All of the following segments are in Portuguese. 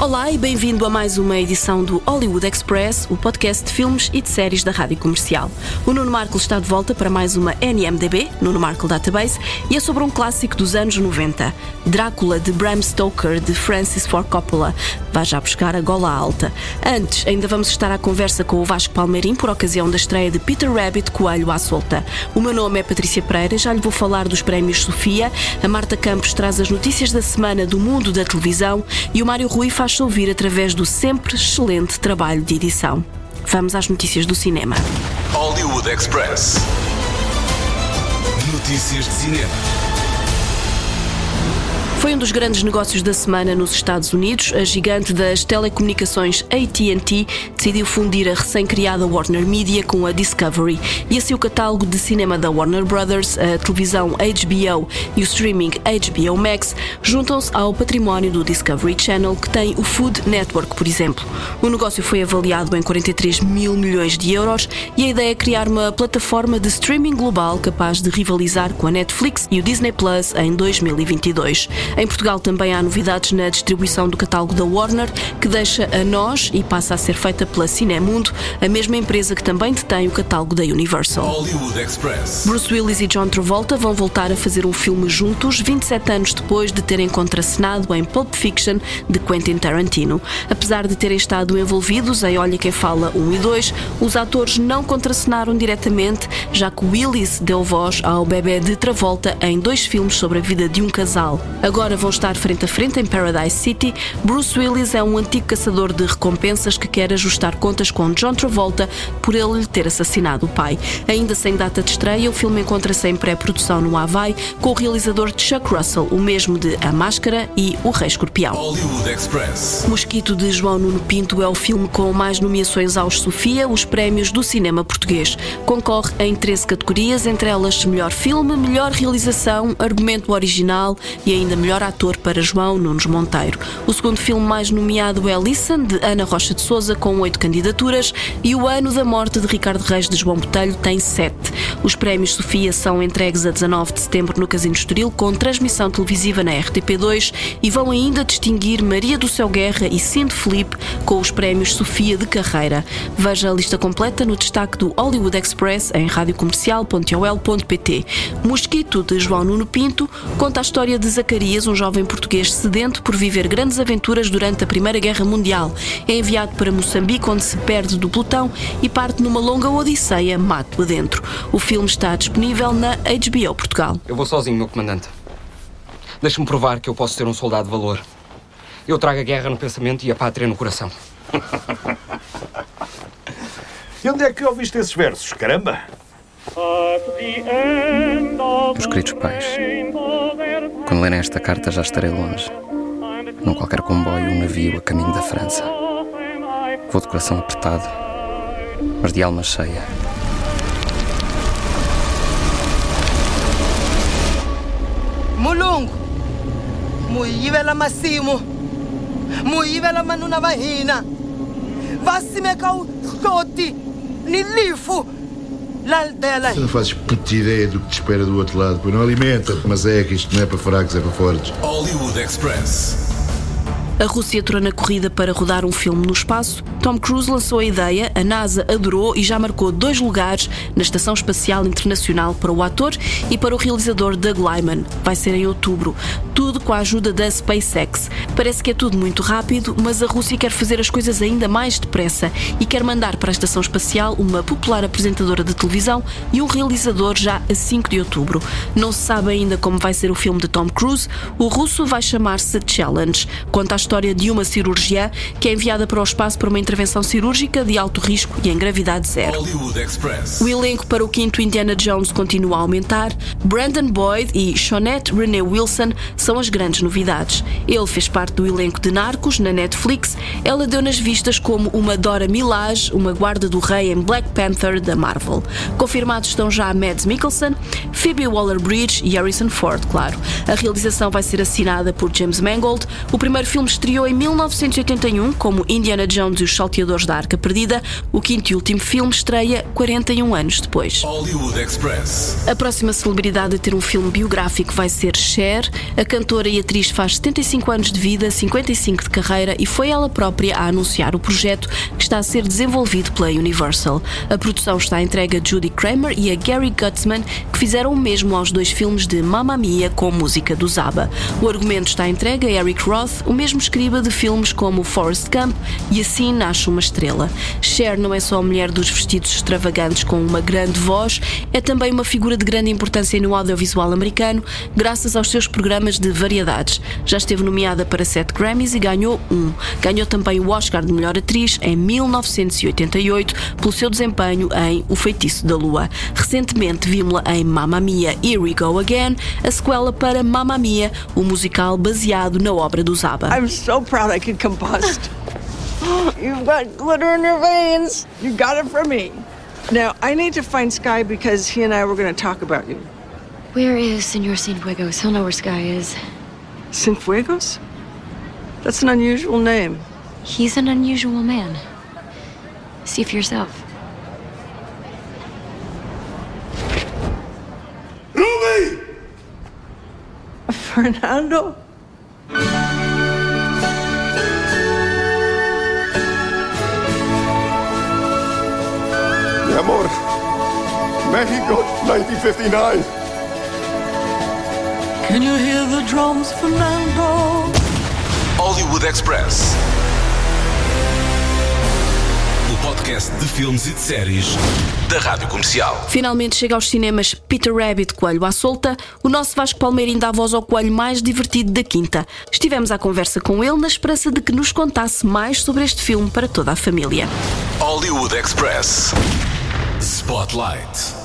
Olá e bem-vindo a mais uma edição do Hollywood Express, o podcast de filmes e de séries da Rádio Comercial. O Nuno Marco está de volta para mais uma NMDB, Nuno Marco Database, e é sobre um clássico dos anos 90, Drácula de Bram Stoker, de Francis Ford Coppola. Vá já buscar a gola alta. Antes, ainda vamos estar à conversa com o Vasco Palmeirim por ocasião da estreia de Peter Rabbit Coelho à Solta. O meu nome é Patrícia Pereira, já lhe vou falar dos prémios Sofia, a Marta Campos traz as notícias da semana do mundo da televisão e o Mário Rui faz faz-se ouvir através do sempre excelente trabalho de edição. Vamos às notícias do cinema. Hollywood Express. Notícias de cinema. Foi um dos grandes negócios da semana nos Estados Unidos. A gigante das telecomunicações AT&T decidiu fundir a recém-criada Warner Media com a Discovery e assim o catálogo de cinema da Warner Brothers, a televisão HBO e o streaming HBO Max juntam-se ao património do Discovery Channel que tem o Food Network, por exemplo. O negócio foi avaliado em 43 mil milhões de euros e a ideia é criar uma plataforma de streaming global capaz de rivalizar com a Netflix e o Disney Plus em 2022. Em Portugal também há novidades na distribuição do catálogo da Warner, que deixa a nós e passa a ser feita pela Cinemundo, a mesma empresa que também detém o catálogo da Universal. Bruce Willis e John Travolta vão voltar a fazer um filme juntos 27 anos depois de terem contracenado em Pulp Fiction de Quentin Tarantino. Apesar de terem estado envolvidos em Olha Quem Fala 1 e 2, os atores não contracenaram diretamente, já que Willis deu voz ao bebê de Travolta em dois filmes sobre a vida de um casal. Agora agora vão estar frente a frente em Paradise City, Bruce Willis é um antigo caçador de recompensas que quer ajustar contas com John Travolta por ele lhe ter assassinado o pai. Ainda sem data de estreia, o filme encontra-se em pré-produção no Havaí com o realizador Chuck Russell, o mesmo de A Máscara e O Rei Escorpião. Mosquito de João Nuno Pinto é o filme com mais nomeações aos Sofia, os prémios do cinema português. Concorre em 13 categorias, entre elas melhor filme, melhor realização, argumento original e ainda melhor melhor ator para João Nunes Monteiro. O segundo filme mais nomeado é Listen, de Ana Rocha de Souza, com oito candidaturas, e O Ano da Morte de Ricardo Reis de João Botelho tem sete. Os prémios Sofia são entregues a 19 de setembro no Casino Estoril, com transmissão televisiva na RTP2 e vão ainda distinguir Maria do Céu Guerra e Cindy Felipe com os prémios Sofia de Carreira. Veja a lista completa no destaque do Hollywood Express em radiocomercial.ol.pt. Mosquito, de João Nuno Pinto, conta a história de Zacarias um jovem português sedento por viver grandes aventuras durante a Primeira Guerra Mundial. É enviado para Moçambique, onde se perde do pelotão e parte numa longa odisseia mato adentro. O filme está disponível na HBO Portugal. Eu vou sozinho, meu comandante. Deixe-me provar que eu posso ser um soldado de valor. Eu trago a guerra no pensamento e a pátria no coração. e onde é que ouviste esses versos, caramba? Meus queridos pais, quando lerem esta carta já estarei longe, num qualquer comboio ou um navio a caminho da França. Vou de coração apertado, mas de alma cheia. Mulungu, muyivela masimu, muyivela manuna vahina, vasimeka uhloti ni lifu Tu não fazes puta ideia do que te espera do outro lado. Pois não alimenta, mas é que isto não é para fracos, é para fortes. Hollywood Express. A Rússia entrou na corrida para rodar um filme no espaço. Tom Cruise lançou a ideia, a NASA adorou e já marcou dois lugares na Estação Espacial Internacional para o ator e para o realizador Doug Lyman. Vai ser em outubro. Tudo com a ajuda da SpaceX. Parece que é tudo muito rápido, mas a Rússia quer fazer as coisas ainda mais depressa e quer mandar para a Estação Espacial uma popular apresentadora de televisão e um realizador já a 5 de outubro. Não se sabe ainda como vai ser o filme de Tom Cruise. O russo vai chamar-se Challenge. Conta a história de uma cirurgiã que é enviada para o espaço para uma intervenção cirúrgica de alto risco e em gravidade zero. O elenco para o quinto Indiana Jones continua a aumentar. Brandon Boyd e Shonette Renee Wilson são as grandes novidades. Ele fez parte do elenco de Narcos na Netflix. Ela deu nas vistas como uma Dora Milaje, uma guarda do rei em Black Panther da Marvel. Confirmados estão já Mads Mikkelsen, Phoebe Waller-Bridge e Harrison Ford, claro. A realização vai ser assinada por James Mangold. O primeiro filme estreou em 1981 como Indiana Jones e os Salteadores da Arca Perdida, o quinto e último filme estreia 41 anos depois. Hollywood Express. A próxima celebridade a ter um filme biográfico vai ser Cher. A cantora e atriz faz 75 anos de vida, 55 de carreira e foi ela própria a anunciar o projeto que está a ser desenvolvido pela Universal. A produção está entregue a Judy Kramer e a Gary Gutzman, que fizeram o mesmo aos dois filmes de Mamma Mia com música do Zaba. O argumento está entregue a Eric Roth, o mesmo escriba de filmes como Forrest Gump e Assim Nasce uma Estrela. Cher não é só a mulher dos vestidos extravagantes com uma grande voz, é também uma figura de grande importância no audiovisual americano, graças aos seus programas de variedades. Já esteve nomeada para sete Grammys e ganhou um. Ganhou também o Oscar de Melhor Atriz em 1988 pelo seu desempenho em O Feitiço da Lua. Recentemente vimos-la em Mamma Mia Here We Go Again, a sequela para Mamma Mia, o musical baseado na obra do Zaba. I'm so proud I could combust. You've got glitter in your veins. You got it from me. Now, I need to find Sky because he and I were going to talk about you. Where is Senor Cienfuegos? He'll know where Sky is. Cienfuegos? That's an unusual name. He's an unusual man. See for yourself. Ruby! Fernando? Mexico, 1959. Can you hear the drums, Fernando? Hollywood Express. O podcast de filmes e de séries da Rádio Comercial. Finalmente chega aos cinemas Peter Rabbit Coelho à solta, o nosso Vasco Palmeirinho dá voz ao coelho mais divertido da quinta. Estivemos à conversa com ele na esperança de que nos contasse mais sobre este filme para toda a família. Hollywood Express. Spotlight.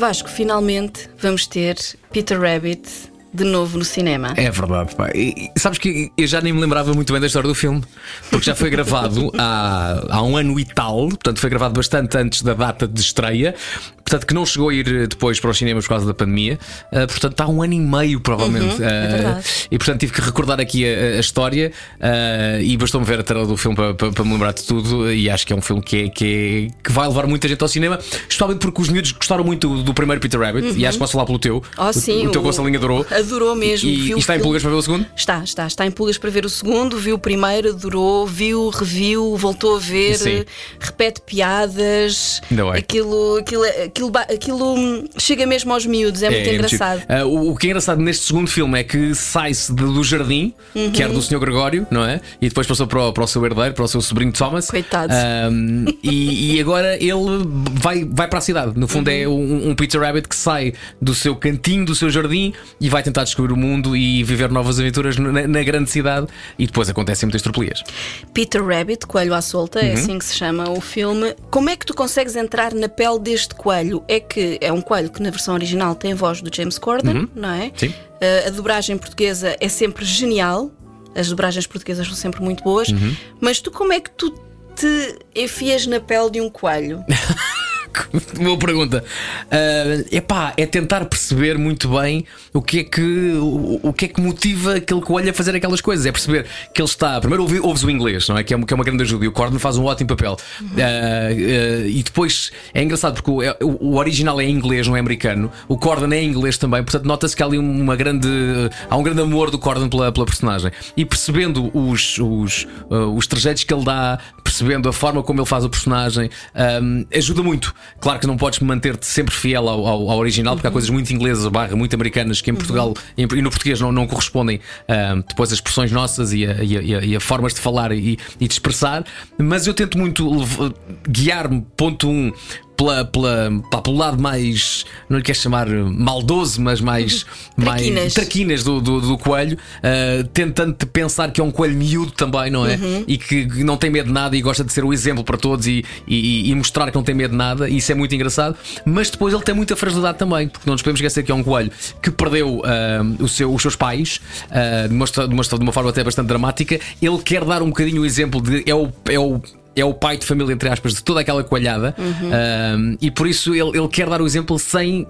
Vasco, finalmente vamos ter Peter Rabbit de novo no cinema. É verdade, pá. E, sabes que eu já nem me lembrava muito bem da história do filme, porque já foi gravado há, há um ano e tal, portanto foi gravado bastante antes da data de estreia, portanto que não chegou a ir depois para os cinemas por causa da pandemia, uh, portanto está um ano e meio provavelmente. Uhum, é verdade. e portanto tive que recordar aqui a, a história e bastou-me ver a tela do filme para, para- para me lembrar de tudo. E acho que é um filme que, é, que, é- que vai levar muita gente ao cinema, especialmente porque os miúdos gostaram muito do, do primeiro Peter Rabbit, e acho que posso falar pelo teu. Oh, O- sim, o, teu Gonçalinho adorou. Adorou mesmo. E, viu e está em o pulgas para ver o segundo? Está, está, está em pulgas para ver o segundo, viu o primeiro, adorou, viu, reviu, voltou a ver, Sim. repete piadas. Ainda bem. Aquilo, aquilo, aquilo, ba- aquilo hum, chega mesmo aos miúdos, é, muito engraçado. giro. Ah, o, o que é engraçado neste segundo filme é que sai-se do jardim, Uhum. que era do Sr. Gregório, não é? E depois passou para o, para o seu herdeiro, para o seu sobrinho Thomas. Coitado. Ahm, e, e agora ele vai, vai para a cidade. No fundo, é Uhum. um, um Peter Rabbit que sai do seu cantinho, do seu jardim e vai tentar descobrir o mundo e viver novas aventuras na, na grande cidade. E depois acontecem muitas tropelias. Peter Rabbit, Coelho à Solta, Uhum. é assim que se chama o filme. Como é que tu consegues entrar na pele deste coelho? É que é um coelho que na versão original tem a voz do James Corden, não é? Uhum. Sim. Uh, a dobragem portuguesa é sempre genial. As dobragens portuguesas são sempre muito boas. Uhum. Mas tu como é que tu te enfias na pele de um coelho? Boa pergunta. Ah, epá, é tentar perceber muito bem o que é que o, o que é que motiva aquele coelho a fazer aquelas coisas. É perceber que ele está. Primeiro ouvi- ouves o inglês, não é? Que é, uma- que é uma grande ajuda. E o Corden faz um ótimo papel. Ah, ah, e depois é engraçado porque o, é- o- o original é inglês, não é americano. O Corden é inglês também. Portanto, nota-se que há ali uma grande. Há um grande amor do Corden pela, pela personagem. E percebendo os, os, os trejeitos que ele dá, percebendo a forma como ele faz o personagem, ahm, ajuda muito. Claro que não podes manter-te sempre fiel ao, ao- ao original, porque há coisas muito inglesas, barra, muito americanas, que em Portugal em- e no português não, não correspondem ahm, depois as expressões nossas e a, e a- e a- formas de falar e, e de expressar. Mas eu tento muito guiar-me, ponto um. Pela, pela, pá, pelo lado mais, não lhe quero chamar maldoso, mas mais, mais Traquinas. traquinas do, do, do coelho, ah, tentando te pensar que é um coelho miúdo também, não é? E que que não tem medo de nada e gosta de ser o exemplo para todos e, e, e mostrar que não tem medo de nada, e isso é muito engraçado. Mas depois ele tem muita fragilidade também, porque não nos podemos esquecer que é um coelho que perdeu ah, o seu, os seus pais ah, de, uma, de, uma, de uma forma até bastante dramática. Ele quer dar um bocadinho o exemplo de é o. É o é o pai de família, entre aspas, de toda aquela coelhada, Ah, e por isso ele, ele quer dar o exemplo sem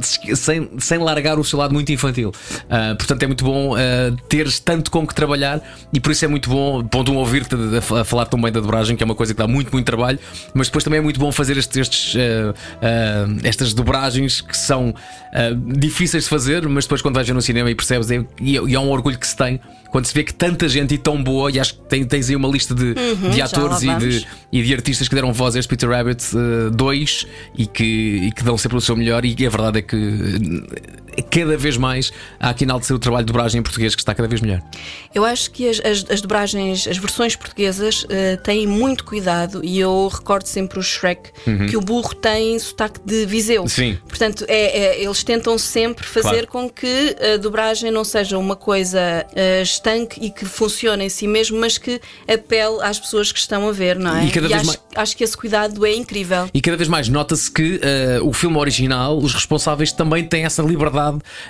sem, sem largar o seu lado muito infantil. Uh, portanto, é muito bom uh, teres tanto com que trabalhar e por isso é muito bom, ponto um, ouvir-te a, falar tão bem da dobragem, que é uma coisa que dá muito, muito trabalho, mas depois também é muito bom fazer estes, estes, uh, estas dobragens que são difíceis de fazer, mas depois quando vais ver no cinema e percebes, é, e, é, e é um orgulho que se tem quando se vê que tanta gente e tão boa, e acho que tens aí uma lista de, Uhum, de atores lá e de, e de artistas que deram voz a este Peter Rabbit 2 e, que, e que dão sempre o seu melhor. E a verdade é que eh, cada vez mais há aqui enaltecer o trabalho de dobragem em português que está cada vez melhor. Eu acho que as, as, as dobragens, as versões portuguesas eh, têm muito cuidado e eu recordo sempre o Shrek Uhum. que o burro tem sotaque de Viseu. Sim. Portanto, é, é- eles tentam sempre fazer Claro. com que a dobragem não seja uma coisa eh, estanque e que funcione em si mesmo, mas que apele às pessoas que estão a ver, não é? E cada vez acho, mais- acho que esse cuidado é incrível. E cada vez mais nota-se que eh, o filme original, os responsáveis também têm essa liberdade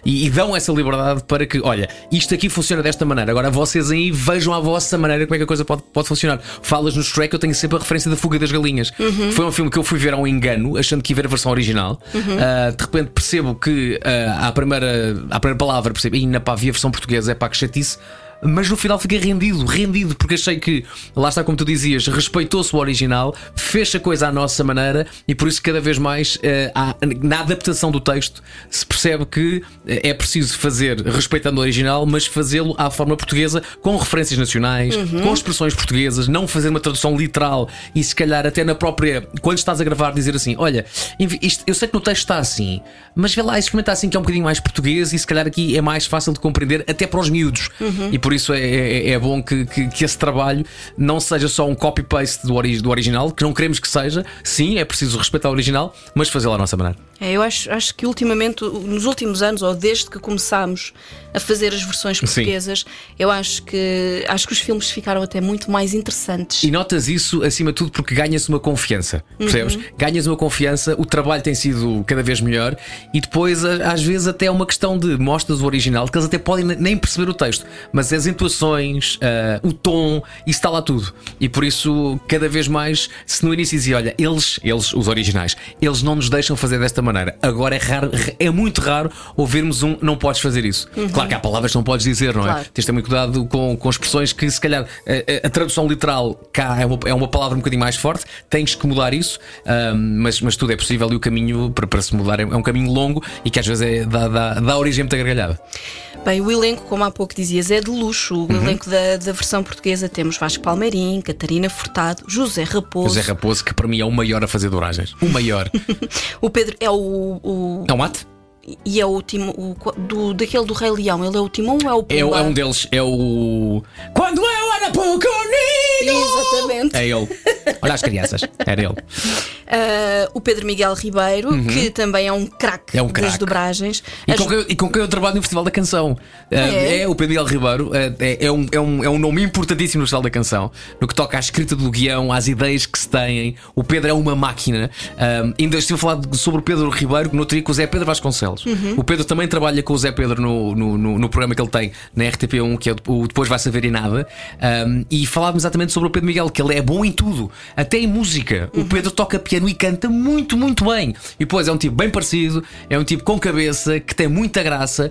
e, e dão essa liberdade para que, olha, isto aqui funciona desta maneira. Agora vocês aí vejam à vossa maneira como é que a coisa pode, pode funcionar. Falas no Shrek, eu tenho sempre a referência da Fuga das Galinhas. Uhum. Foi um filme que eu fui ver ao engano, achando que ia ver a versão original. Uhum. Ah, de repente percebo que ah, à, primeira, à primeira palavra percebo, ainda pá, vi a versão portuguesa, é pá, que chatice. Mas no final fiquei rendido, rendido, porque achei que, lá está como tu dizias, respeitou-se o original, fez a coisa à nossa maneira e por isso cada vez mais eh, na adaptação do texto se percebe que eh, é preciso fazer respeitando o original, mas fazê-lo à forma portuguesa, com referências nacionais, Uhum. com expressões portuguesas, não fazer uma tradução literal e se calhar até na própria, quando estás a gravar, dizer assim: olha, isto- eu sei que no texto está assim, mas vê lá, experimenta assim que é um bocadinho mais português e se calhar aqui é mais fácil de compreender até para os miúdos. Uhum. E por isso é, é- é bom que, que- que esse trabalho não seja só um copy-paste do, ori- do original, que não queremos que seja. Sim, é preciso respeitar o original, mas fazê-lo à nossa maneira. É, eu acho, acho que ultimamente, nos últimos anos, ou desde que começámos a fazer as versões portuguesas, eu acho que acho que os filmes ficaram até muito mais interessantes. E notas isso acima de tudo porque ganha-se uma confiança, percebes? Uhum. Ganhas uma confiança, o trabalho tem sido cada vez melhor e depois, às vezes, até é uma questão de mostras o original, que eles até podem ne- nem perceber o texto, mas as intuações, ah, o tom, isso está lá tudo. E por isso, cada vez mais, se no início dizia, olha, eles, eles, os originais, eles não nos deixam fazer desta maneira. Agora é raro, é muito raro ouvirmos um não podes fazer isso. Uhum. Claro que há palavras que não podes dizer, não é? Claro. Tens de ter muito cuidado com, com expressões que, se calhar, a, a- a tradução literal cá é uma, é uma palavra um bocadinho mais forte, tens que mudar isso, ahm, mas, mas tudo é possível e o caminho para, para se mudar é, é um caminho longo e que às vezes é, dá, dá, dá origem a muita gargalhada. Bem, o elenco, como há pouco dizias, é de luxo. O Uhum. elenco da, da versão portuguesa temos Vasco Palmeirim, Catarina Furtado, José Raposo. José Raposo, que para mim é o maior a fazer dobragens. O maior. O Pedro é o. o- é o mate? E é o último. O, do, daquele do Rei Leão. Ele é o Timão ou é o É, Pumba? é um deles, é o. Quando eu era pequenino! Exatamente. É ele. Olha as crianças, era ele. Ah, o Pedro Miguel Ribeiro, Uhum. que também é um craque É um das dobragens. E As- com, quem, eu- e com quem eu trabalho no Festival da Canção. Uh, é? é? o Pedro Miguel Ribeiro, uh, é, é um, é, um, é um nome importantíssimo no Festival da Canção, no que toca à escrita do guião, às ideias que se têm. O Pedro é uma máquina. Ainda estive a falar sobre o Pedro Ribeiro, no outro dia com o Zé Pedro Vasconcelos. Uhum. O Pedro também trabalha com o Zé Pedro no, no, no- no programa que ele tem na RTP1, que é o Depois Vai Saber e Nada. Um, e falávamos exatamente sobre o Pedro Miguel, que ele é bom em tudo, até em música. Uhum. O Pedro toca piano e canta muito, muito bem. E depois é um tipo bem parecido, é um tipo com cabeça, que tem muita graça.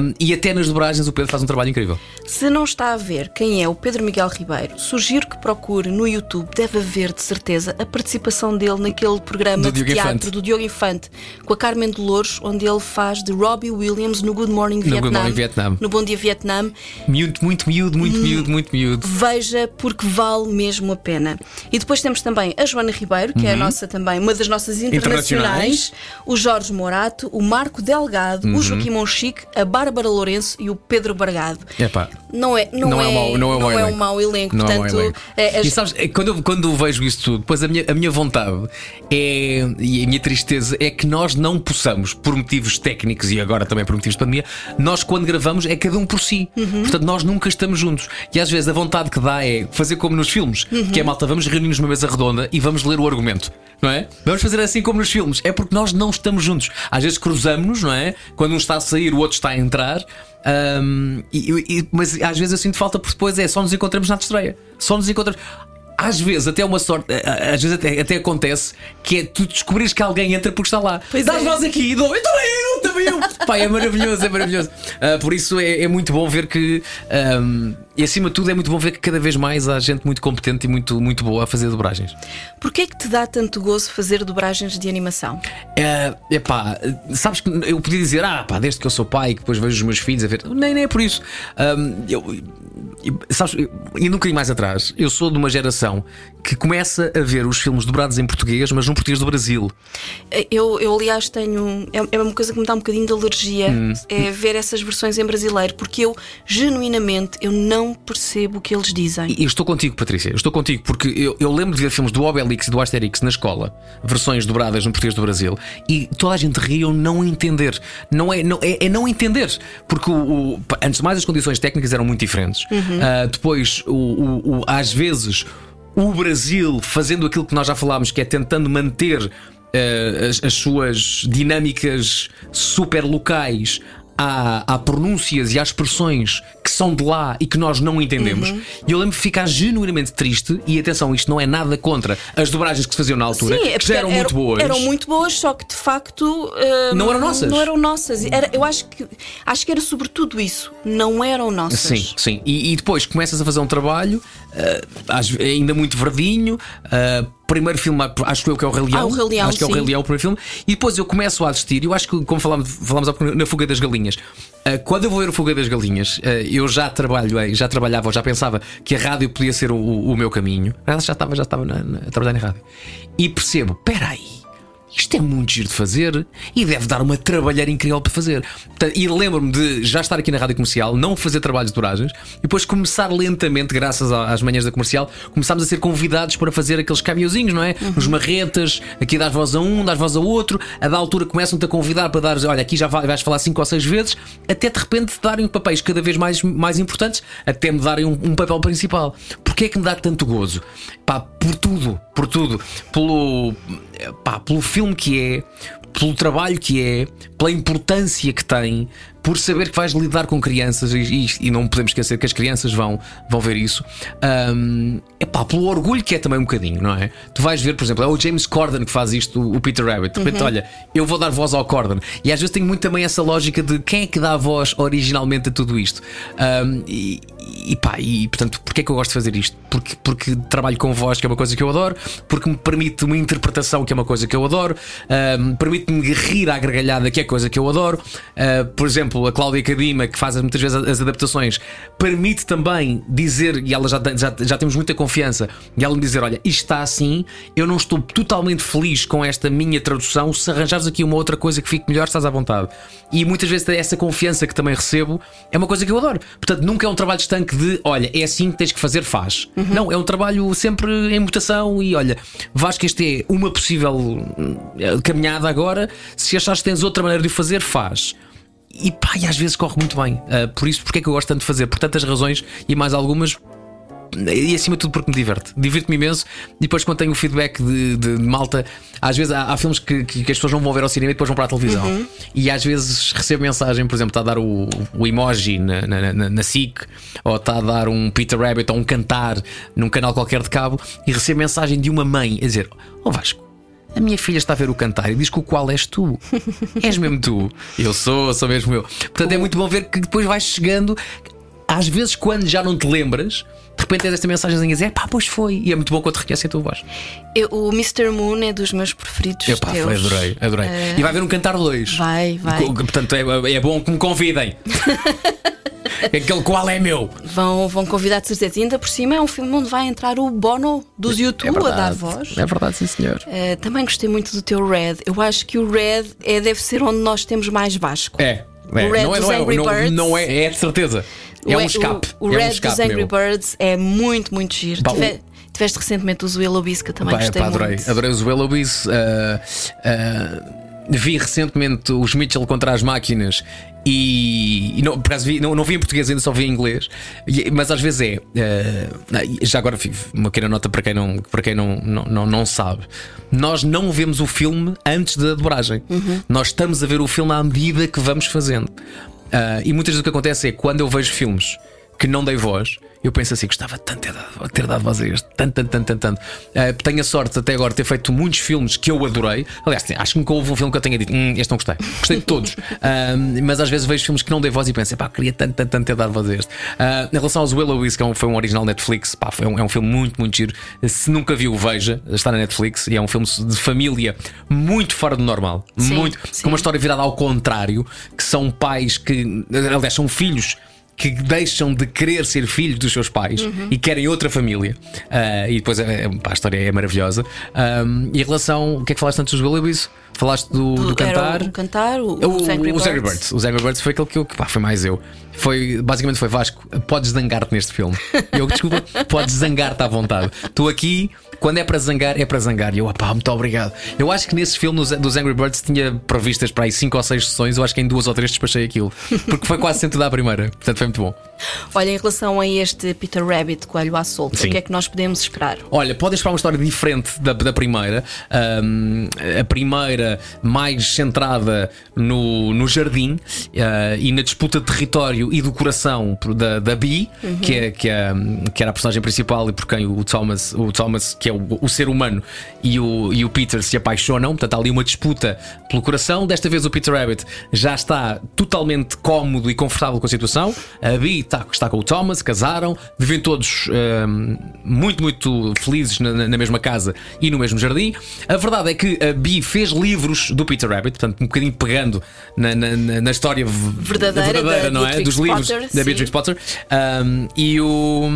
um, e até nas dobragens o Pedro faz um trabalho incrível. Se não está a ver quem é o Pedro Miguel Ribeiro, sugiro que procure no YouTube, deve haver de certeza a participação dele naquele programa Do de Diogo teatro Infante. do Diogo Infante, com a Carmen Dolores, onde ele faz de Robbie Williams no Good Morning Good Vietnam. Morning Vietnam. No Bom Dia Vietnam. Muito, muito miúdo, muito Hum. miúdo, muito miúdo. Veja porque vale mesmo a pena. E depois temos também a Joana Ribeiro, que é a Uhum. nossa também, uma das nossas Internacionais. internacionais, o Jorge Morato, o Marco Delgado, Uhum. o Joaquim Monchique, a Bárbara Lourenço e o Pedro Bargado. Epá. Não é, não, Não é um mau- não é um mau não é um elenco. mau elenco. Não é um Portanto, elenco. é- as- E sabes, é, quando eu, quando eu vejo isso tudo, depois a minha, a minha vontade é, e a minha tristeza é que nós não possamos, por motivos técnicos e agora também por motivos de pandemia, nós quando gravamos é cada um por si. Uhum. Portanto, nós nunca estamos juntos. E às vezes a vontade que dá é fazer como nos filmes, Uhum. que é malta, vamos reunir-nos numa mesa redonda e vamos ler o argumento. Não é? Vamos fazer assim como nos filmes. É porque nós não estamos juntos. Às vezes cruzamos-nos, não é? Quando um está a sair, o outro está a entrar. Ahm, e- e- mas às vezes eu sinto falta porque depois é só nos encontramos na estreia. Só nos encontramos. Às vezes, até uma sorte, às vezes até, até acontece que é tu descobrires que alguém entra porque está lá. Pois Dás é. voz aqui e dou, eu também, eu também eu! Pá, é maravilhoso, é maravilhoso. Uh, por isso é, é, muito bom ver que. Um, e acima de tudo é muito bom ver que cada vez mais há gente muito competente e muito, muito boa a fazer dobragens. Porquê é que te dá tanto gozo fazer dobragens de animação? É uh, pá, sabes que eu podia dizer, ah, pá, desde que eu sou pai e que depois vejo os meus filhos a ver. Nem, nem é por isso. Um, eu, sabes, e nunca ir mais atrás, eu sou de uma geração que começa a ver os filmes dobrados em português, mas num português do Brasil. Eu, eu aliás, tenho. É, é uma coisa que me dá um bocadinho de alergia hum. é ver essas versões em brasileiro, porque eu, genuinamente, eu não percebo o que eles dizem. E estou contigo, Patrícia, eu estou contigo, porque eu, eu lembro de ver filmes do Obelix e do Asterix na escola, versões dobradas no português do Brasil, e toda a gente ria não entender. Não é, não, é, é não entender, porque o, o, antes de mais as condições técnicas eram muito diferentes. Uhum. Uh, depois, o, o, às vezes, o Brasil fazendo aquilo que nós já falámos, que é tentando manter uh, as, as, suas dinâmicas super locais há, há pronúncias e há expressões que são de lá e que nós não entendemos. Uhum. E eu lembro de ficar genuinamente triste. E atenção, isto não é nada contra as dobragens que se faziam na altura, Sim, que já eram, eram, muito boas. Eram muito boas, só que de facto uh, não eram nossas. Não eram nossas. Era, eu acho que acho que era sobretudo isso. Não eram nossas. Sim, sim. E, e depois começas a fazer um trabalho uh, ainda muito verdinho. Uh, primeiro filme, acho eu que é o Rei Leão. Ah, o Rei Leão acho que é o Rei Leão, o primeiro filme. E depois eu começo a assistir. Eu acho que, como falámos, falámos na Fuga das Galinhas, uh, quando eu vou ver o Fuga das Galinhas, eu já trabalho, já trabalhava, já pensava que a rádio podia ser o, o meu caminho. Já estava, já estava na, na, a trabalhar na rádio. E percebo, peraí isto é muito giro de fazer e deve dar uma trabalheira incrível para fazer. E lembro-me de já estar aqui na rádio comercial, não fazer trabalhos de duragens e depois começar lentamente, graças às manhãs da comercial, começámos a ser convidados para fazer aqueles caminhozinhos, não é? Uhum. Nos marretas, aqui dás voz a um, dás voz a outro, a da altura começam-te a convidar para dar, olha, aqui já vais falar cinco ou seis vezes, até de repente te darem papéis cada vez mais, mais importantes, até me darem um, um papel principal. Porquê é que me dá tanto gozo? Pá, por tudo, por tudo. Pelo, pá, pelo filme que é, pelo trabalho que é, pela importância que tem, por saber que vais lidar com crianças e, e, e, não podemos esquecer que as crianças vão, vão ver isso. Um, pá, pelo orgulho que é também um bocadinho, não é? Tu vais ver, por exemplo, é o James Corden que faz isto, o Peter Rabbit. De repente, uhum. olha, eu vou dar voz ao Corden. E às vezes tenho muito também essa lógica de quem é que dá a voz originalmente a tudo isto. Um, e, e pá, e portanto, porquê é que eu gosto de fazer isto? Porque, porque trabalho com voz, que é uma coisa que eu adoro, porque me permite uma interpretação, que é uma coisa que eu adoro, um, permite-me rir à gargalhada, que é coisa que eu adoro. Uh, por exemplo, a Cláudia Cadima, que faz muitas vezes as adaptações, permite também dizer, e ela já, já, já temos muita confiança, e ela me dizer: Olha, isto está assim, eu não estou totalmente feliz com esta minha tradução. Se arranjares aqui uma outra coisa que fique melhor, estás à vontade. E muitas vezes essa confiança que também recebo é uma coisa que eu adoro. Portanto, nunca é um trabalho estanque de olha, é assim que tens que fazer, faz. Uhum. Não, é um trabalho sempre em mutação e olha, vais que este é uma possível eh, caminhada agora. Se achares que tens outra maneira de fazer, faz. E pá, e às vezes corre muito bem. Uh, por isso, porque é que eu gosto tanto de fazer? Por tantas razões e mais algumas, e acima de tudo porque me diverte. Divirto-me imenso. E depois, quando tenho o feedback de, de, malta, às vezes há, há filmes que, que, que, as pessoas não vão ver ao cinema e depois vão para a televisão. Uhum. E às vezes recebo mensagem, por exemplo, está a dar o, o emoji na, na, na, na SIC, ou está a dar um Peter Rabbit ou um cantar num canal qualquer de cabo, e recebo mensagem de uma mãe a dizer: Ó oh Vasco. A minha filha está a ver o cantar e diz que o qual és tu. és mesmo tu. Eu sou, sou mesmo eu. Portanto, é muito bom ver que depois vais chegando. Às vezes, quando já não te lembras, de repente tens esta mensagem a dizer, pá, pois foi. E é muito bom quando reconhecem a tua voz. Eu, o Mr. Moon é dos meus preferidos. Eu, pá, adorei, adorei. Uh... E vai haver um cantar dois. Vai, vai. Portanto, é, é bom que me convidem. Aquele qual é meu. Vão, vão convidar de certeza. E ainda por cima é um filme onde vai entrar o Bono dos YouTube é a dar voz. É verdade, sim, senhor. Uh, também gostei muito do teu Red. Eu acho que o Red é, deve ser onde nós temos mais Vasco. É. É, não, é, não, é, não, não, é, é de certeza. É o, um escape. O, o é Red um escape, dos Angry meu. Birds é muito, muito giro. Bah, Tive, tiveste recentemente o Bis, que eu também gostei pá, adorei, muito. Adorei o Bis. Uh, uh, vi recentemente os Mitchell contra as máquinas e, e não, por acaso vi, não, não vi em português, ainda só vi em inglês, e, mas às vezes é. Uh, já agora uma pequena nota para quem, não, para quem não, não, não, não sabe: nós não vemos o filme antes da dobragem, uhum. nós estamos a ver o filme à medida que vamos fazendo. Uh, e muitas vezes o que acontece é quando eu vejo filmes que não dei voz, eu penso assim: gostava tanto de ter dado, voz a este, tanto, tanto, tanto, tanto. tanto. Uh, tenho a sorte até agora de ter feito muitos filmes que eu adorei. Aliás, acho que nunca houve um filme que eu tenha dito, hum, este não gostei. Gostei de todos. Uh, mas às vezes vejo filmes que não dei voz e penso, pá, queria tanto, tanto, tanto ter dado voz a este. Uh, em relação aos Willows, que é um, foi um original Netflix, pá, foi um, é um filme muito, muito giro. Se nunca viu, veja, está na Netflix e é um filme de família muito fora do normal. Sim, muito. sim. Com uma história virada ao contrário, que são pais que, aliás, são filhos que deixam de querer ser filhos dos seus pais Uhum. e querem outra família. Ah, e depois é, é- pá, a história é maravilhosa. Um, e em relação. O que é que falaste antes dos Willoughbys? Falaste do, do cantar. Era o cantar, o, O- os Angry Birds. Birds. Os Angry Birds foi aquele que eu, que, pá, foi mais eu. Foi, basicamente foi Vasco, podes zangar-te neste filme. Eu, desculpa, podes zangar-te à vontade. Estou aqui, quando é para zangar, é para zangar. E eu, pá, muito obrigado. Eu acho que nesse filme dos, Angry Birds tinha previstas para aí 5 ou 6 sessões. Eu acho que em duas ou três despachei aquilo. Porque foi quase sempre da primeira. Portanto, foi muito bom. Olha, em relação a este Peter Rabbit, Coelho à solta, Sim. o que é que nós podemos esperar? Olha, podem esperar uma história diferente da, da primeira. Ahm, a primeira, mais centrada no, no jardim ah, e na disputa de território e do coração da, da Bee, Uhum. que, é, que, é, que era a personagem principal e por quem o Thomas, o Thomas que é o, o ser humano, e o, e o Peter se apaixonam. Portanto, há ali uma disputa pelo coração. Desta vez, o Peter Rabbit já está totalmente cómodo e confortável com a situação. A Bee está, está com o Thomas, casaram, vivem todos ahm, muito, muito felizes na, na- mesma casa e no mesmo jardim. A verdade é que a Bee fez livros do Peter Rabbit, portanto, um bocadinho pegando na, na- na- história v- Verdadeira da não é? Beatrix Dos livros Potter, da sim. Beatrix Potter. Um, e, o,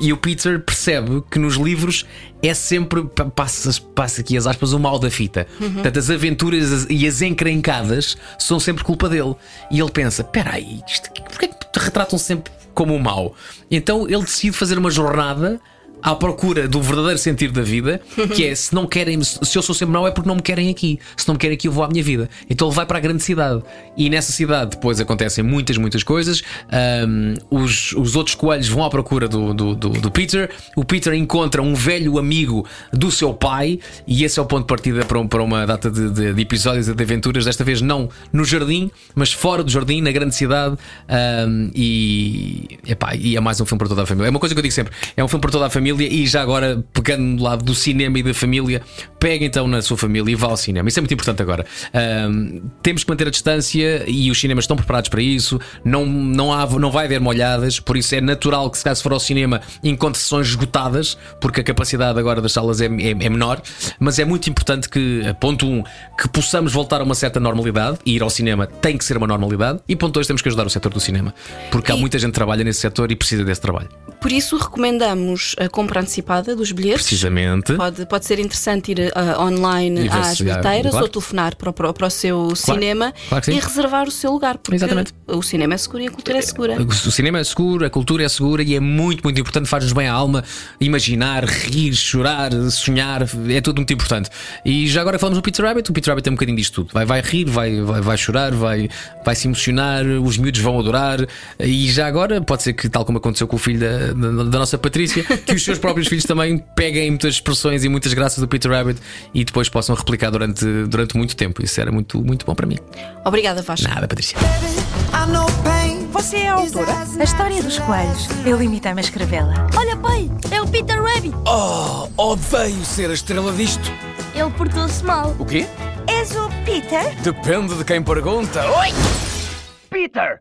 e o Peter percebe que nos livros é sempre, pa- passa, passa aqui as aspas, o mal da fita. Uhum. Portanto, as aventuras as- e as encrencadas são sempre culpa dele. E ele pensa: espera aí, isto, porquê que te retratam sempre como o mau? Então ele decide fazer uma jornada. À procura do verdadeiro sentido da vida, que é se não querem, se eu sou sempre mau é porque não me querem aqui. Se não me querem aqui, eu vou à minha vida. Então ele vai para a grande cidade. E nessa cidade depois acontecem muitas, muitas coisas. Ahm, os, os outros coelhos vão à procura do, do, do- do Peter. O Peter encontra um velho amigo do seu pai, e esse é o ponto de partida para, um- para uma data de, de- de episódios e de aventuras. Desta vez não no jardim, mas fora do jardim, na grande cidade. Ahm, e, epá, e é mais um filme para toda a família. É uma coisa que eu digo sempre: é um filme para toda a família. E já agora, pegando no lado do cinema e da família, pega então na sua família e vá ao cinema. Isso é muito importante agora. Ahm, temos que manter a distância e os cinemas estão preparados para isso. Não, não, há, não vai haver molhadas, por isso é natural que, se caso for ao cinema, encontre sessões esgotadas, porque a capacidade agora das salas é, é- é menor. Mas é muito importante que, ponto um, que possamos voltar a uma certa normalidade e ir ao cinema tem que ser uma normalidade. E ponto dois, temos que ajudar o setor do cinema, porque há E- muita gente que trabalha nesse setor e precisa desse trabalho. Por isso, recomendamos a compra antecipada dos bilhetes. Precisamente. Pode, pode ser interessante ir ah, online às bilheteiras claro. ou telefonar para, o- para para o seu cinema claro que sim. e reservar o seu lugar, porque Exatamente. o cinema é seguro e a cultura é segura. O cinema é seguro, a cultura é segura e é muito, muito importante. Faz-nos bem à alma imaginar, rir, chorar, sonhar. É tudo muito importante. E já agora falamos do Peter Rabbit, o Peter Rabbit tem um bocadinho disto tudo. Vai, vai rir, vai, vai, vai chorar, vai, vai se emocionar, os miúdos vão adorar. E já agora, pode ser que, tal como aconteceu com o filho da, da, da nossa Patrícia, que os seus próprios filhos também peguem muitas expressões e muitas graças do Peter Rabbit e depois possam replicar durante, durante muito tempo. Isso era muito, muito bom para mim. Obrigada, Vasco. Nada, Patrícia. Você é a autora? A história dos coelhos. Eu limitei-me a escrevê-la. Olha, pai, é o Peter Rabbit. Oh, odeio ser a estrela disto. Ele portou-se mal. O quê? És o Peter? Depende de quem pergunta. Oi! Peter!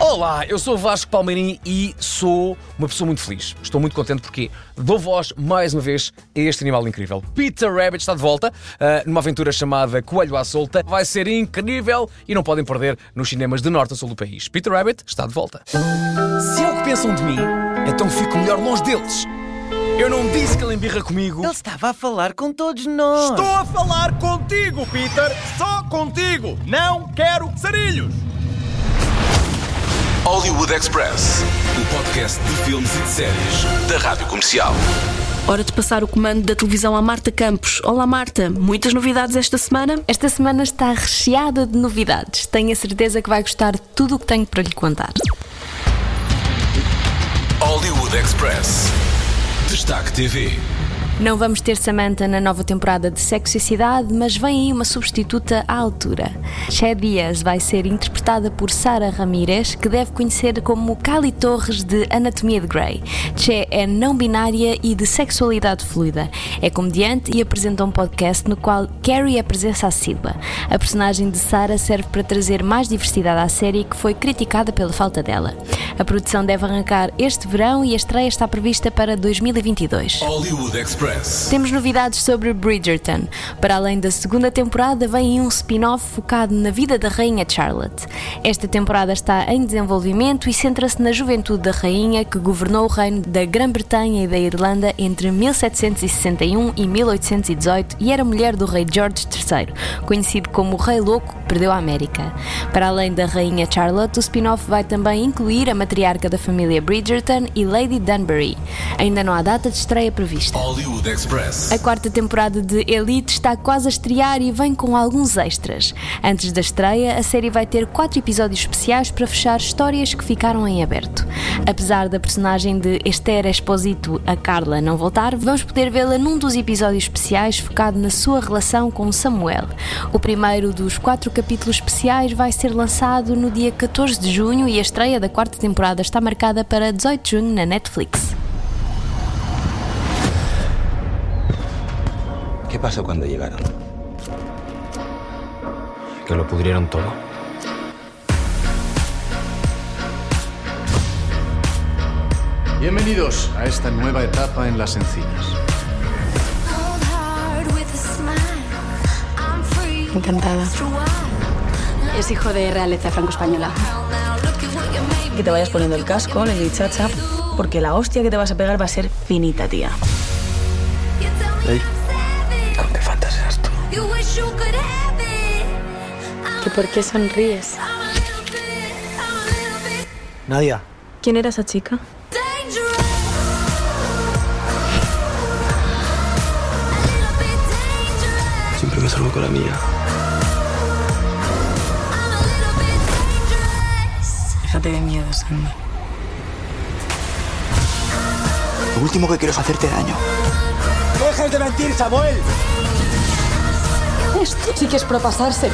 Olá, eu sou o Vasco Palmeirim e sou uma pessoa muito feliz. Estou muito contente porque dou voz mais uma vez a este animal incrível. Peter Rabbit está de volta ah, numa aventura chamada Coelho à Solta. Vai ser incrível e não podem perder nos cinemas de norte a sul do país. Peter Rabbit está de volta. Se é o que pensam de mim, então fico melhor longe deles. Eu não disse que ele embirra comigo. Ele estava a falar com todos nós. Estou a falar contigo, Peter! Só contigo! Não quero sarilhos! Hollywood Express, o podcast de filmes e de séries da Rádio Comercial. Hora de passar o comando da televisão à Marta Campos. Olá, Marta. Muitas novidades esta semana? Esta semana está recheada de novidades. Tenho a certeza que vai gostar de tudo o que tenho para lhe contar. Hollywood Express. Destaque TV. Não vamos ter Samantha na nova temporada de Sexo e Cidade, mas vem aí uma substituta à altura. Che Diaz vai ser interpretada por Sara Ramírez, que deve conhecer como Cali Torres de Anatomia de Grey. Che é não binária e de sexualidade fluida. É comediante e apresenta um podcast no qual Carrie é presença assídua. A personagem de Sara serve para trazer mais diversidade à série que foi criticada pela falta dela. A produção deve arrancar este verão e a estreia está prevista para 2022. Hollywood Express. Temos novidades sobre Bridgerton. Para além da segunda temporada, vem um spin-off focado na vida da Rainha Charlotte. Esta temporada está em desenvolvimento e centra-se na juventude da Rainha que governou o reino da Grã-Bretanha e da Irlanda entre 1761 e 1818 e era mulher do rei George III, conhecido como o Rei Louco que perdeu a América. Para além da Rainha Charlotte, o spin-off vai também incluir a matriarca da família Bridgerton e Lady Dunbury. Ainda não há data de estreia prevista. Hollywood Express. A quarta temporada de Elite está quase a estrear e vem com alguns extras. Antes da estreia, a série vai ter quatro episódios especiais para fechar histórias que ficaram em aberto. Apesar da personagem de Esther Exposito, a Carla, não voltar, vamos poder vê-la num dos episódios especiais focado na sua relação com Samuel. O primeiro dos quatro capítulos especiais vai ser lançado no dia 14 de junho e a estreia da quarta temporada está marcada para 18 de junho na Netflix. ¿Qué pasó cuando llegaron? Que lo pudrieron todo. Bienvenidos a esta nueva etapa en las encinas. Encantada. Es hijo de realeza franco-española. Que te vayas poniendo el casco, Lady Chacha, porque la hostia que te vas a pegar va a ser finita, tía. ¿Que por qué sonríes? Nadia. ¿Quién era esa chica? Siempre me salgo con la mía. Déjate de miedo, Sandy. Lo último que quiero es hacerte daño. ¡Dejes de mentir, Samuel! Esto sí que es propasarse.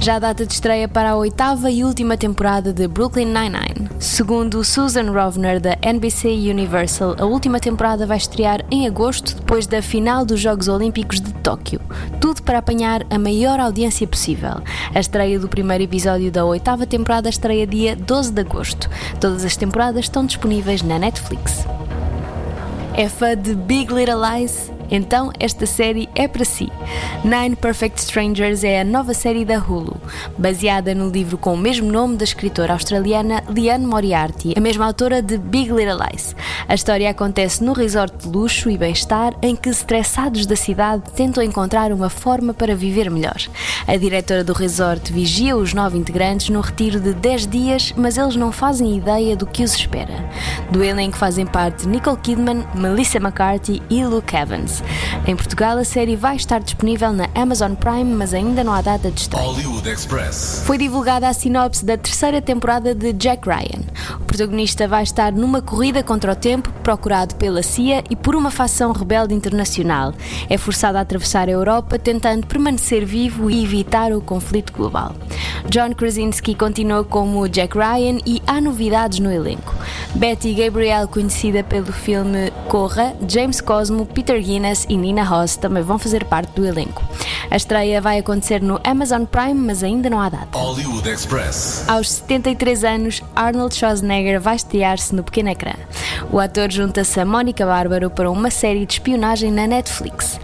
Já a data de estreia para a oitava e última temporada de Brooklyn Nine-Nine. Segundo Susan Rovner da NBC Universal, a última temporada vai estrear em agosto, depois da final dos Jogos Olímpicos de Tóquio. Tudo para apanhar a maior audiência possível. A estreia do primeiro episódio da oitava temporada estreia dia 12 de agosto. Todas as temporadas estão disponíveis na Netflix. É fã de Big Little Lies? Então esta série é para si. Nine Perfect Strangers é a nova série da Hulu, baseada no livro com o mesmo nome da escritora australiana Liane Moriarty, a mesma autora de Big Little Lies. A história acontece no resort de luxo e bem-estar em que estressados da cidade tentam encontrar uma forma para viver melhor. A diretora do resort vigia os nove integrantes num retiro de 10 dias, mas eles não fazem ideia do que os espera. Do elenco fazem parte Nicole Kidman, Melissa McCarthy e Luke Evans. Em Portugal, a série vai estar disponível na Amazon Prime, mas ainda não há data de estreia. Foi divulgada a sinopse da terceira temporada de Jack Ryan. O protagonista vai estar numa corrida contra o tempo, procurado pela CIA e por uma facção rebelde internacional. É forçado a atravessar a Europa, tentando permanecer vivo e evitar o conflito global. John Krasinski continua como Jack Ryan e há novidades no elenco. Betty Gabriel, conhecida pelo filme Corra, James Cosmo, Peter Guinness e Nina Ross também vão fazer parte do elenco. A estreia vai acontecer no Amazon Prime, mas ainda não há data. Hollywood Express. Aos 73 anos, Arnold Schwarzenegger vai estrear-se no pequeno ecrã. O ator junta-se a Mónica Bárbaro para uma série de espionagem na Netflix.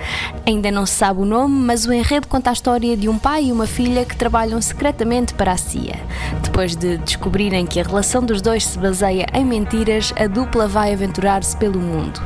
Ainda não se sabe o nome, mas o enredo conta a história de um pai e uma filha que trabalham secretamente para a CIA. Depois de descobrirem que a relação dos dois se baseia em mentiras, a dupla vai aventurar-se pelo mundo.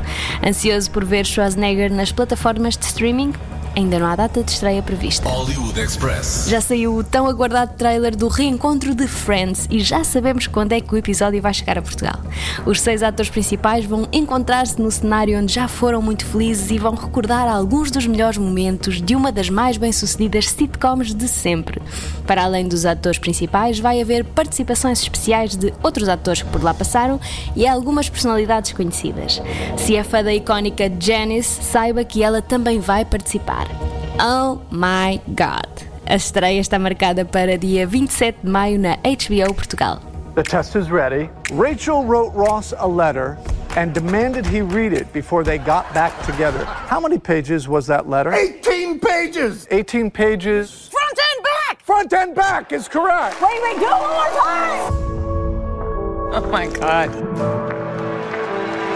Ansioso por ver Schwarzenegger nas plataformas de streaming? Ainda não há data de estreia prevista. Hollywood Express. Já saiu o tão aguardado trailer do reencontro de Friends e já sabemos quando é que o episódio vai chegar a Portugal. Os seis atores principais vão encontrar-se no cenário onde já foram muito felizes e vão recordar alguns dos melhores momentos de uma das mais bem-sucedidas sitcoms de sempre. Para além dos atores principais, vai haver participações especiais de outros atores que por lá passaram e algumas personalidades conhecidas. Se é fã da icónica Janice, saiba que ela também vai participar. Oh my god! A estreia está marcada para dia 27 de maio na HBO Portugal. The test is ready. Rachel wrote Ross a letter and demanded he read it before they got back together. How many pages was that letter? 18 pages! 18 pages. Front and back! Front and back is correct. Wait, wait, do it one more time! Oh my God.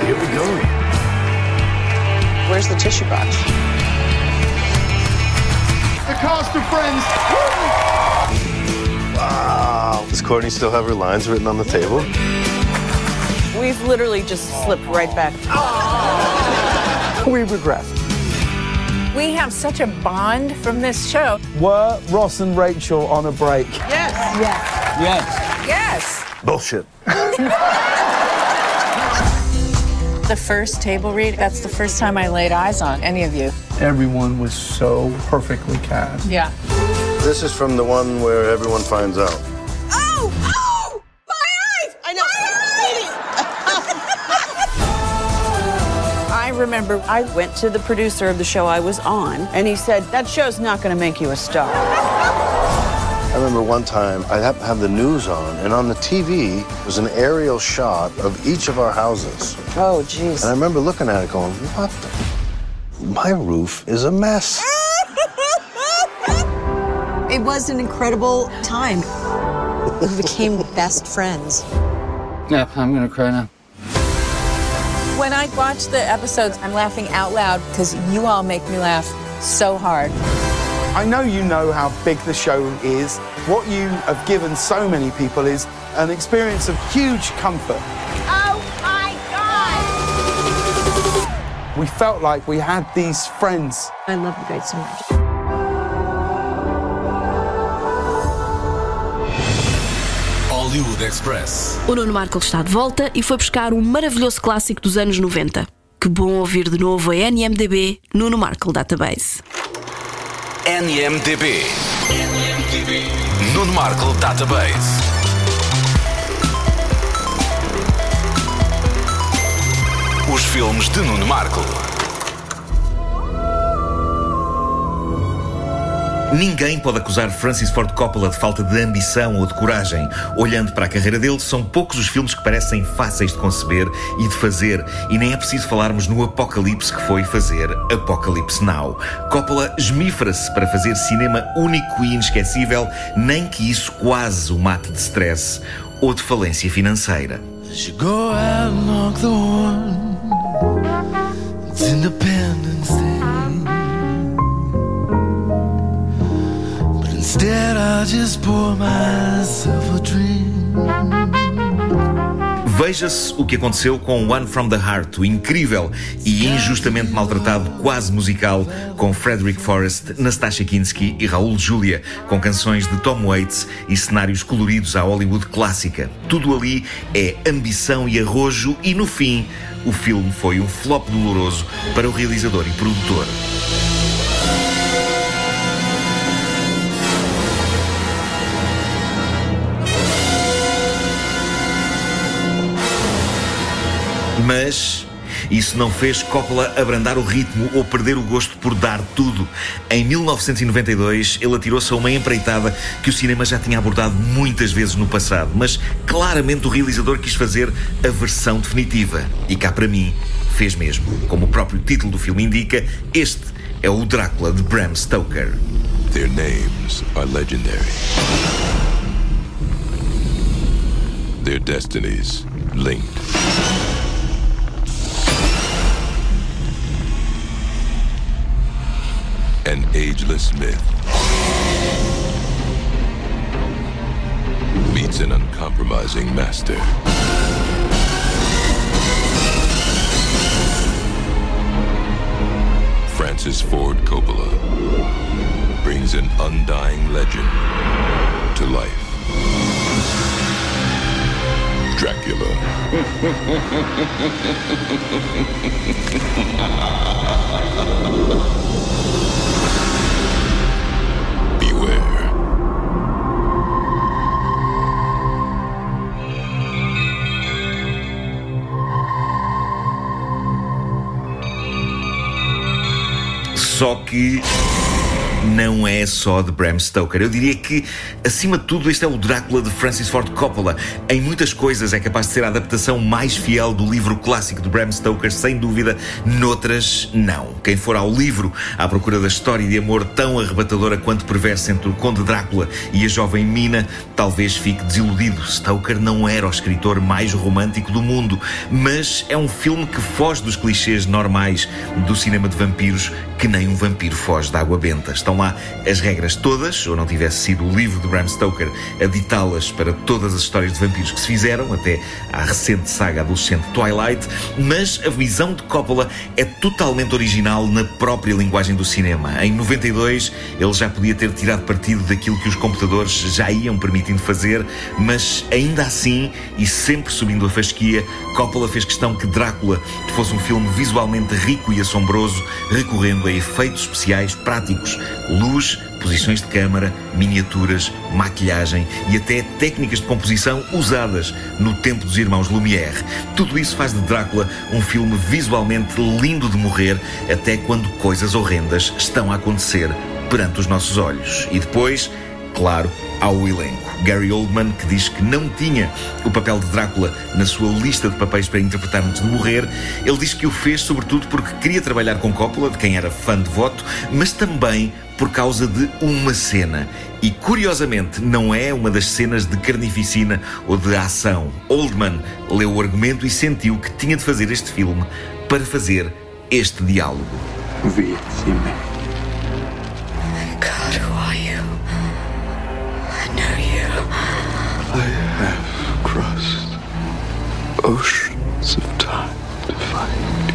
Here we go. Where's the tissue box? The cast of Friends. Wow. Does Courtney still have her lines written on the table? We've literally just slipped right back. We regress. We have such a bond from this show. Were Ross and Rachel on a break? Yes. Yes. Yes. Yes. Bullshit. The first table read, that's the first time I laid eyes on any of you. Everyone was so perfectly cast. Yeah. This is from the one where everyone finds out. Oh! Oh! My eyes! I know. I remember I went to the producer of the show I was on, and he said, That show's not going to make you a star. I remember one time I happened to have the news on, and on the TV was an aerial shot of each of our houses. Oh, jeez. And I remember looking at it going, what the? My roof is a mess. It was an incredible time. We became best friends. Yeah, I'm gonna cry now. When I watch the episodes, I'm laughing out loud because you all make me laugh so hard. I know you know how big the show is. What you have given so many people is an experience of huge comfort. We felt like we had these friends. I love you guys so much. Hollywood Express. O Nuno Marco está de volta e foi buscar um maravilhoso clássico dos anos 90. Que bom ouvir de novo a NMDB Nuno Marco Database. NMDB. NMDB. Nuno Marco Database. Filmes de Nuno Marco. Ninguém pode acusar Francis Ford Coppola de falta de ambição ou de coragem. Olhando para a carreira dele, são poucos os filmes que parecem fáceis de conceber e de fazer, e nem é preciso falarmos no apocalipse que foi fazer Apocalypse Now. Coppola esmifra-se para fazer cinema único e inesquecível, nem que isso quase o mate de stress ou de falência financeira. Veja-se o que aconteceu com One from the Heart, o incrível e injustamente maltratado quase musical com Frederick Forrest, Nastasha Kinski e Raul Julia, com canções de Tom Waits e cenários coloridos à Hollywood clássica. Tudo ali é ambição e arrojo e no fim o filme foi um flop doloroso para o realizador e produtor. Mas isso não fez Coppola abrandar o ritmo ou perder o gosto por dar tudo. Em 1992, ele atirou-se a uma empreitada que o cinema já tinha abordado muitas vezes no passado, mas claramente o realizador quis fazer a versão definitiva. E cá para mim, fez mesmo. Como o próprio título do filme indica, este é o Drácula de Bram Stoker. Their names are legendary. Their destinies linked. An ageless myth meets an uncompromising master. Francis Ford Coppola brings an undying legend to life. Dracula. Beware. Só que não é só de Bram Stoker. Eu diria que, acima de tudo, este é o Drácula de Francis Ford Coppola. Em muitas coisas é capaz de ser a adaptação mais fiel do livro clássico de Bram Stoker, sem dúvida. Noutras, não. Quem for ao livro à procura da história de amor tão arrebatadora quanto perversa entre o Conde Drácula e a jovem Mina, talvez fique desiludido. Stoker não era o escritor mais romântico do mundo, mas é um filme que foge dos clichês normais do cinema de vampiros, que nem um vampiro foge da água benta. Estão lá as regras todas, ou não tivesse sido o livro de Bram Stoker a ditá-las para todas as histórias de vampiros que se fizeram, até à recente saga adolescente Twilight, mas a visão de Coppola é totalmente original na própria linguagem do cinema. Em 92, ele já podia ter tirado partido daquilo que os computadores já iam permitindo fazer, mas ainda assim, e sempre subindo a fasquia, Coppola fez questão que Drácula fosse um filme visualmente rico e assombroso, recorrendo a efeitos especiais práticos, luz, posições de câmara, miniaturas, maquilhagem e até técnicas de composição usadas no tempo dos irmãos Lumière. Tudo isso faz de Drácula um filme visualmente lindo de morrer, até quando coisas horrendas estão a acontecer perante os nossos olhos. E depois, claro, há o elenco. Gary Oldman, que diz que não tinha o papel de Drácula na sua lista de papéis para interpretar antes de morrer, ele diz que o fez sobretudo porque queria trabalhar com Coppola, de quem era fã de voto, mas também por causa de uma cena. E curiosamente, não é uma das cenas de carnificina ou de ação. Oldman leu o argumento e sentiu que tinha de fazer este filme para fazer este diálogo. Vietime. Oceans of time to find.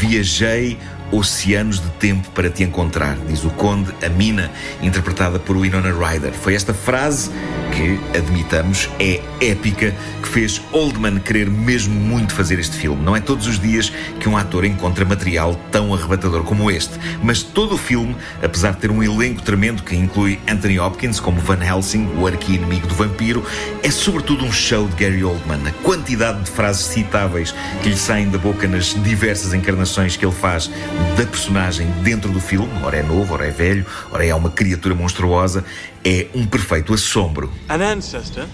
Viajei oceanos de tempo para te encontrar, diz o Conde, a Mina, interpretada por Winona Ryder. Foi esta frase que, admitamos, é épica, que fez Oldman querer mesmo muito fazer este filme. Não é todos os dias que um ator encontra material tão arrebatador como este. Mas todo o filme, apesar de ter um elenco tremendo que inclui Anthony Hopkins como Van Helsing, o arqui-inimigo do vampiro, é sobretudo um show de Gary Oldman. A quantidade de frases citáveis que lhe saem da boca nas diversas encarnações que ele faz da personagem dentro do filme, ora é novo, ora é velho, ora é uma criatura monstruosa, é um perfeito assombro. An ancestor?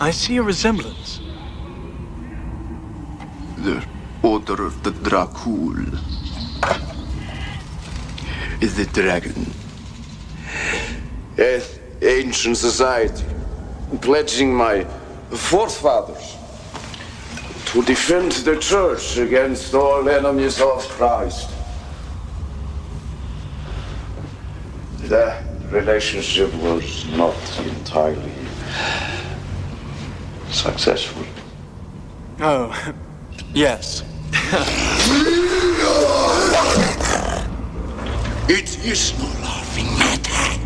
I see a resemblance. The Order of the Dracul is the dragon. An ancient society, pledging my forefathers to defend the church against all enemies of Christ. The relationship was not entirely successful. Oh, yes. It is no laughing matter.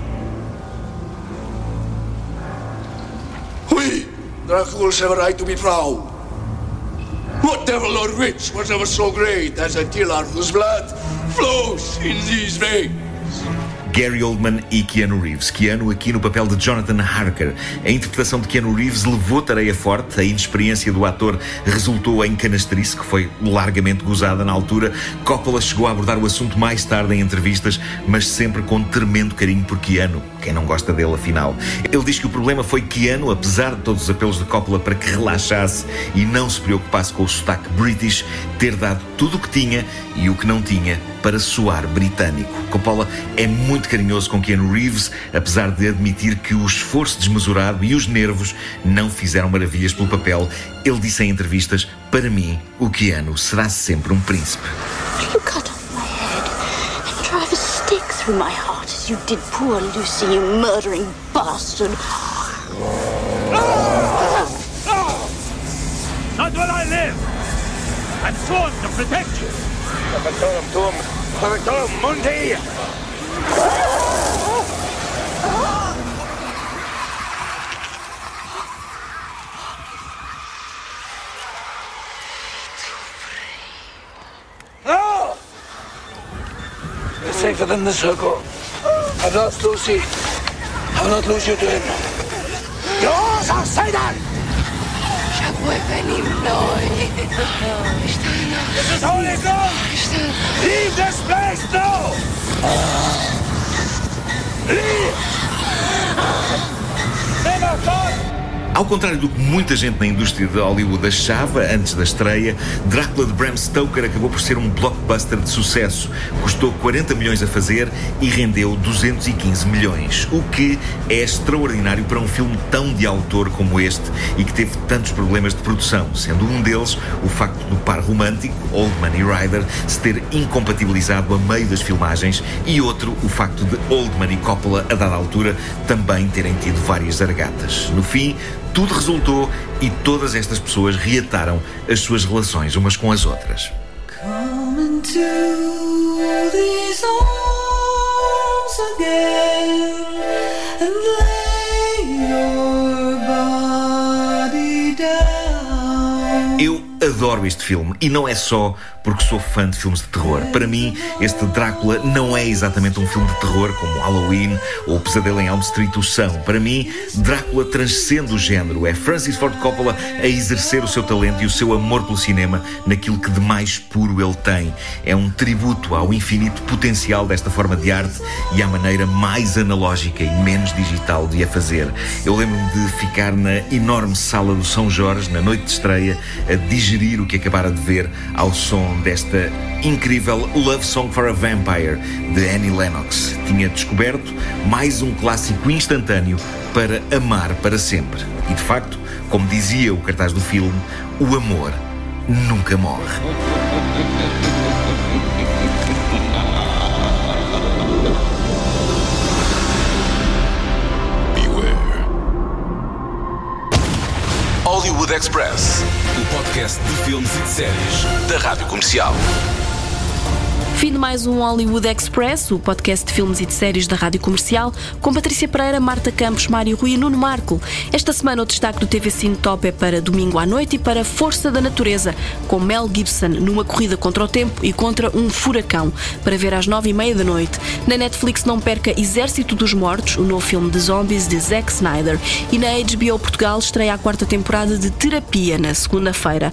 We, Draculs, have a right to be proud. What devil or witch was ever so great as a killer whose blood flows in these veins? Gary Oldman e Keanu Reeves. Keanu aqui no papel de Jonathan Harker. A interpretação de Keanu Reeves levou tareia forte, a inexperiência do ator resultou em canastrice, que foi largamente gozada na altura. Coppola chegou a abordar o assunto mais tarde em entrevistas, mas sempre com tremendo carinho por Keanu. Quem não gosta dele, afinal. Ele diz que o problema foi Keanu, apesar de todos os apelos de Coppola para que relaxasse e não se preocupasse com o sotaque british, ter dado tudo o que tinha e o que não tinha para soar britânico. Coppola é muito carinhoso com Keanu Reeves, apesar de admitir que o esforço desmesurado e os nervos não fizeram maravilhas pelo papel. Ele disse em entrevistas: Para mim, o Keanu será sempre um príncipe. You cut off my head and drive a stake through my heart as you did poor Lucy, you murdering bastard. Not while I live! I'm sworn to protect you! Capitolum tuum, Capitolum mundi! No! You're safer than the circle. I've lost Lucy. I'll not lose you to him. Yours are Satan! Ya fue Benignoy. This is Holy Ghost! Leave this place now! Leave! Never gone! Ao contrário do que muita gente na indústria de Hollywood achava antes da estreia, Drácula de Bram Stoker acabou por ser um blockbuster de sucesso. Custou 40 milhões a fazer e rendeu 215 milhões, o que é extraordinário para um filme tão de autor como este e que teve tantos problemas de produção, sendo um deles o facto do par romântico, Oldman e Ryder, se ter incompatibilizado a meio das filmagens e outro o facto de Oldman e Coppola, a dada altura, também terem tido várias zargatas. No fim, tudo resultou e todas estas pessoas reataram as suas relações umas com as outras. Eu adoro este filme e não é só porque sou fã de filmes de terror. Para mim, este Drácula não é exatamente um filme de terror como Halloween ou Pesadelo em Elm Street o são. Para mim, Drácula transcende o género. É Francis Ford Coppola a exercer o seu talento e o seu amor pelo cinema naquilo que de mais puro ele tem. É um tributo ao infinito potencial desta forma de arte e à maneira mais analógica e menos digital de a fazer. Eu lembro-me de ficar na enorme sala do São Jorge, na noite de estreia, a digerir o que acabara de ver ao som desta incrível Love Song for a Vampire de Annie Lennox. Tinha descoberto mais um clássico instantâneo para amar para sempre. E de facto, como dizia o cartaz do filme, o amor nunca morre. Express, o podcast de filmes e de séries da Rádio Comercial. Fim de mais um Hollywood Express, o podcast de filmes e de séries da Rádio Comercial, com Patrícia Pereira, Marta Campos, Mário Rui e Nuno Marco. Esta semana o destaque do TV Cine Top é para domingo à noite e para Força da Natureza, com Mel Gibson numa corrida contra o tempo e contra um furacão, para ver às nove e meia da noite. Na Netflix não perca Exército dos Mortos, o novo filme de zombies de Zack Snyder. E na HBO Portugal estreia a quarta temporada de Terapia, na segunda-feira.